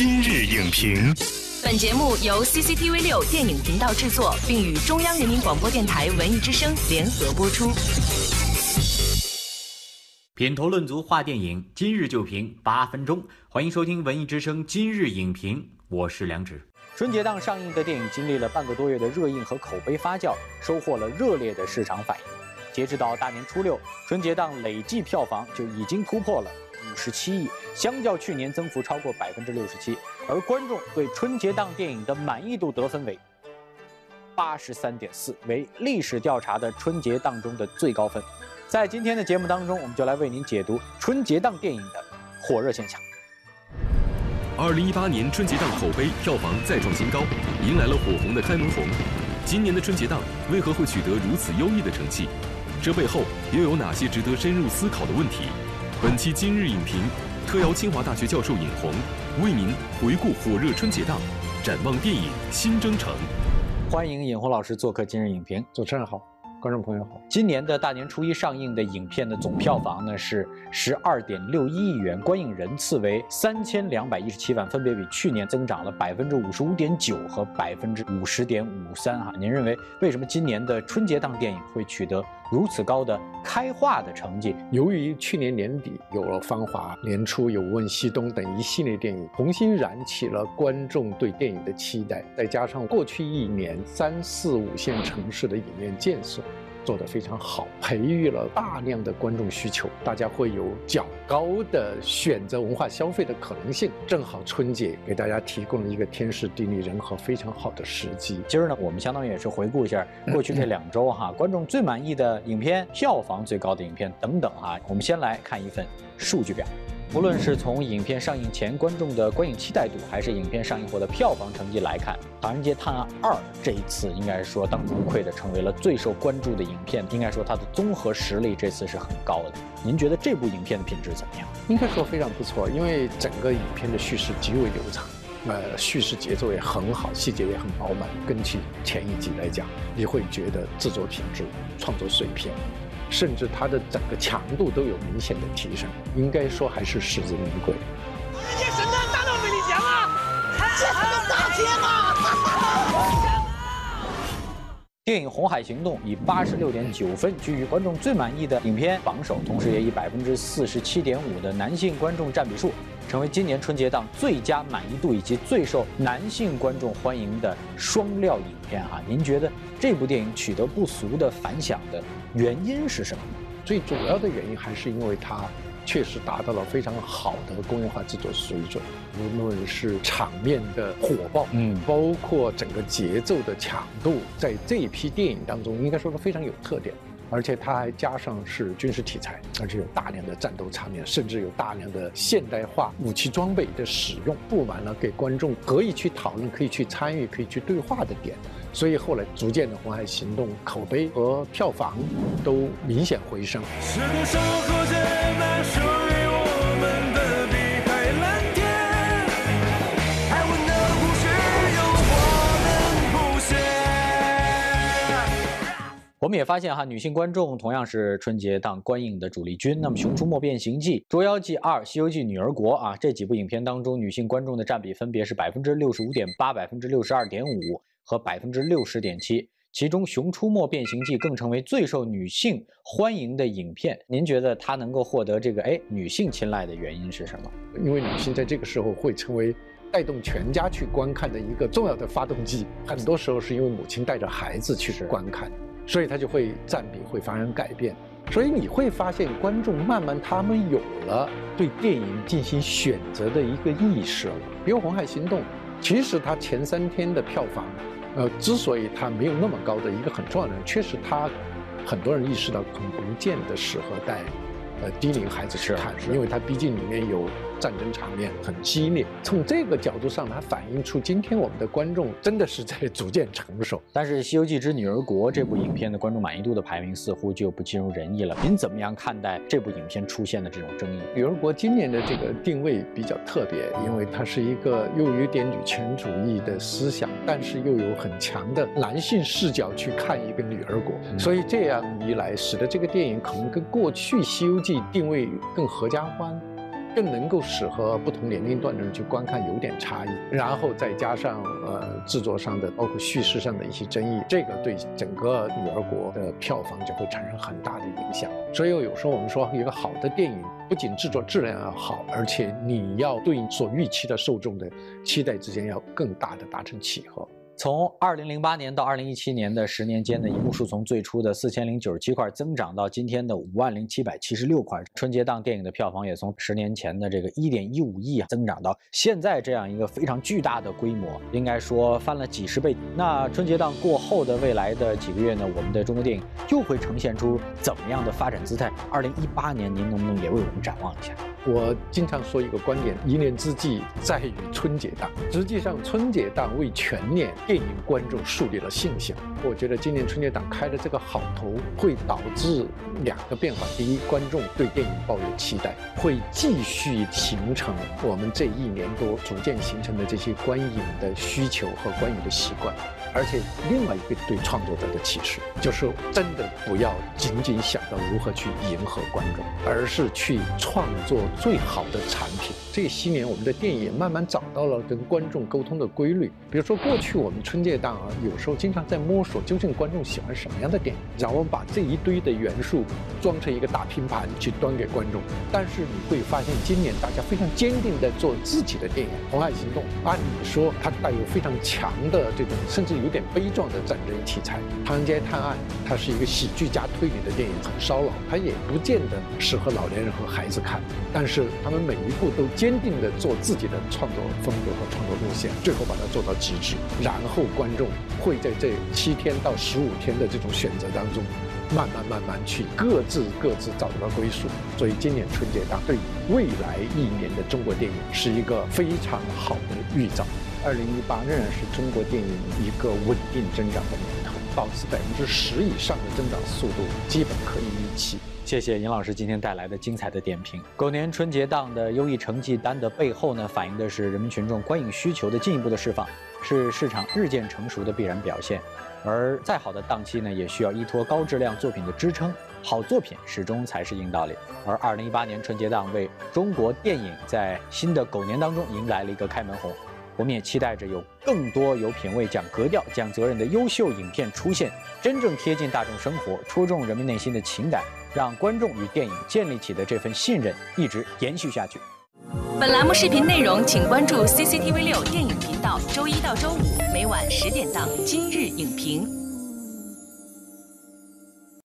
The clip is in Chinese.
今日影评，本节目由 CCTV 六电影频道制作，并与中央人民广播电台文艺之声联合播出。品头论足话电影，今日就评八分钟。欢迎收听文艺之声今日影评，我是梁植。春节档上映的电影经历了半个多月的热映和口碑发酵，收获了热烈的市场反应。截止到大年初六，春节档累计票房就已经突破了五十七亿，相较去年增幅超过百分之六十七。而观众对春节档电影的满意度得分为八十三点四，为历史调查的春节档中的最高分。在今天的节目当中，我们就来为您解读春节档电影的火热现象。二零一八年春节档口碑票房再创新高，迎来了火红的开门红。今年的春节档为何会取得如此优异的成绩？这背后又有哪些值得深入思考的问题？本期今日影评特邀清华大学教授尹红，为您回顾火热春节档，展望电影新征程。欢迎尹红老师做客今日影评。主持人好。观众朋友好，今年的大年初一上映的影片的总票房呢是十二点六一亿元，观影人次为三千两百一十七万，分别比去年增长了百分之五十五点九和百分之五十点五三哈。您认为为什么今年的春节档电影会取得如此高的开画的成绩？由于去年年底有了《芳华》，年初有《问西东》等一系列电影，重新燃起了观众对电影的期待，再加上过去一年三四五线城市的影院建设。做得非常好，培育了大量的观众需求，大家会有较高的选择文化消费的可能性。正好春节给大家提供了一个天时地利人和非常好的时机。今儿呢，我们相当于也是回顾一下过去这两周哈，观众最满意的影片、票房最高的影片等等哈。我们先来看一份数据表。无论是从影片上映前观众的观影期待度，还是影片上映后的票房成绩来看，《唐人街探案二》这一次应该说当之无愧的成为了最受关注的影片。应该说它的综合实力这次是很高的。您觉得这部影片的品质怎么样？应该说非常不错，因为整个影片的叙事极为流畅，呃，叙事节奏也很好，细节也很饱满。根据前一集来讲，你会觉得制作品质、创作水平。甚至它的整个强度都有明显的提升，应该说还是实至名归。这神探大闹美利坚啊！这是个大天啊！电影《红海行动》以八十六点九分居于观众最满意的影片榜首，同时也以百分之四十七点五的男性观众占比数。成为今年春节档最佳满意度以及最受男性观众欢迎的双料影片哈，您觉得这部电影取得不俗的反响的原因是什么？最主要的原因还是因为它确实达到了非常好的工业化制作水准，无论是场面的火爆，嗯，包括整个节奏的强度，在这一批电影当中，应该说是非常有特点。而且它还加上是军事题材，而且有大量的战斗场面，甚至有大量的现代化武器装备的使用，布满了给观众可以去讨论、可以去参与、可以去对话的点。所以后来逐渐的《红海行动》口碑和票房都明显回升。我们也发现哈，女性观众同样是春节档观影的主力军。那么，《熊出没变形记》《捉妖记二》《西游记女儿国》啊，这几部影片当中，女性观众的占比分别是百分之六十五点八、百分之六十二点五和百分之六十点七。其中，《熊出没变形记》更成为最受女性欢迎的影片。您觉得它能够获得这个哎女性青睐的原因是什么？因为女性在这个时候会成为带动全家去观看的一个重要的发动机。很多时候是因为母亲带着孩子去观看。所以它就会占比会发生改变，所以你会发现观众慢慢他们有了对电影进行选择的一个意识了。比如《红海行动》，其实它前三天的票房，呃，之所以它没有那么高的一个很重要的，确实它很多人意识到可能不见得适合带呃低龄孩子去看，因为它毕竟里面有。战争场面很激烈，从这个角度上，它反映出今天我们的观众真的是在 逐渐成熟。但是《西游记之女儿国》这部影片的观众满意度的排名似乎就不尽如人意了。您怎么样看待这部影片出现的这种争议？《女儿国》今年的这个定位比较特别，因为它是一个又有点女权主义的思想，但是又有很强的男性视角去看一个女儿国，所以这样一来，使得这个电影可能跟过去《西游记》定位更合家欢。更能够适合不同年龄段的人去观看，有点差异。然后再加上呃制作上的，包括叙事上的一些争议，这个对整个女儿国的票房就会产生很大的影响。所以有时候我们说，一个好的电影不仅制作质量要好，而且你要对所预期的受众的期待之间要更大的达成契合。从二零零八年到二零一七年的十年间呢一幕数，从最初的四千零九十七块增长到今天的五万零七百七十六块。春节档电影的票房也从十年前的这个一点一五亿啊，增长到现在这样一个非常巨大的规模，应该说翻了几十倍。那春节档过后的未来的几个月呢，我们的中国电影又会呈现出怎么样的发展姿态？二零一八年，您能不能也为我们展望一下？我经常说一个观点：一年之计在于春节档。实际上，春节档为全年电影观众树立了信心。我觉得今年春节档开的这个好头，会导致两个变化：第一，观众对电影抱有期待，会继续形成我们这一年多逐渐形成的这些观影的需求和观影的习惯。而且，另外一个对创作者的启示，就是真的不要仅仅想到如何去迎合观众，而是去创作最好的产品。这些年，我们的电影慢慢找到了跟观众沟通的规律。比如说，过去我们春节档啊，有时候经常在摸说究竟观众喜欢什么样的电影，然后我们把这一堆的元素装成一个大拼盘去端给观众。但是你会发现，今年大家非常坚定地做自己的电影，《红海行动》按理说它带有非常强的这种甚至。有点悲壮的战争题材，《唐人街探案》它是一个喜剧加推理的电影，很烧脑，它也不见得适合老年人和孩子看。但是他们每一步都坚定地做自己的创作风格和创作路线，最后把它做到极致。然后观众会在这七天到十五天的这种选择当中，慢慢慢慢去各自各自找到归属。所以今年春节档对未来一年的中国电影是一个非常好的预兆。二零一八仍然是中国电影一个稳定增长的年头，保持百分之十以上的增长速度，基本可以预期。谢谢尹老师今天带来的精彩的点评。狗年春节档的优异成绩单的背后呢，反映的是人民群众观影需求的进一步的释放，是市场日渐成熟的必然表现。而再好的档期呢，也需要依托高质量作品的支撑，好作品始终才是硬道理。而二零一八年春节档为中国电影在新的狗年当中迎来了一个开门红。我们也期待着有更多有品位、讲格调、讲责任的优秀影片出现，真正贴近大众生活、戳中人民内心的情感，让观众与电影建立起的这份信任一直延续下去。本栏目视频内容，请关注 CCTV 六电影，周一到周五每晚十点档《今日影评》。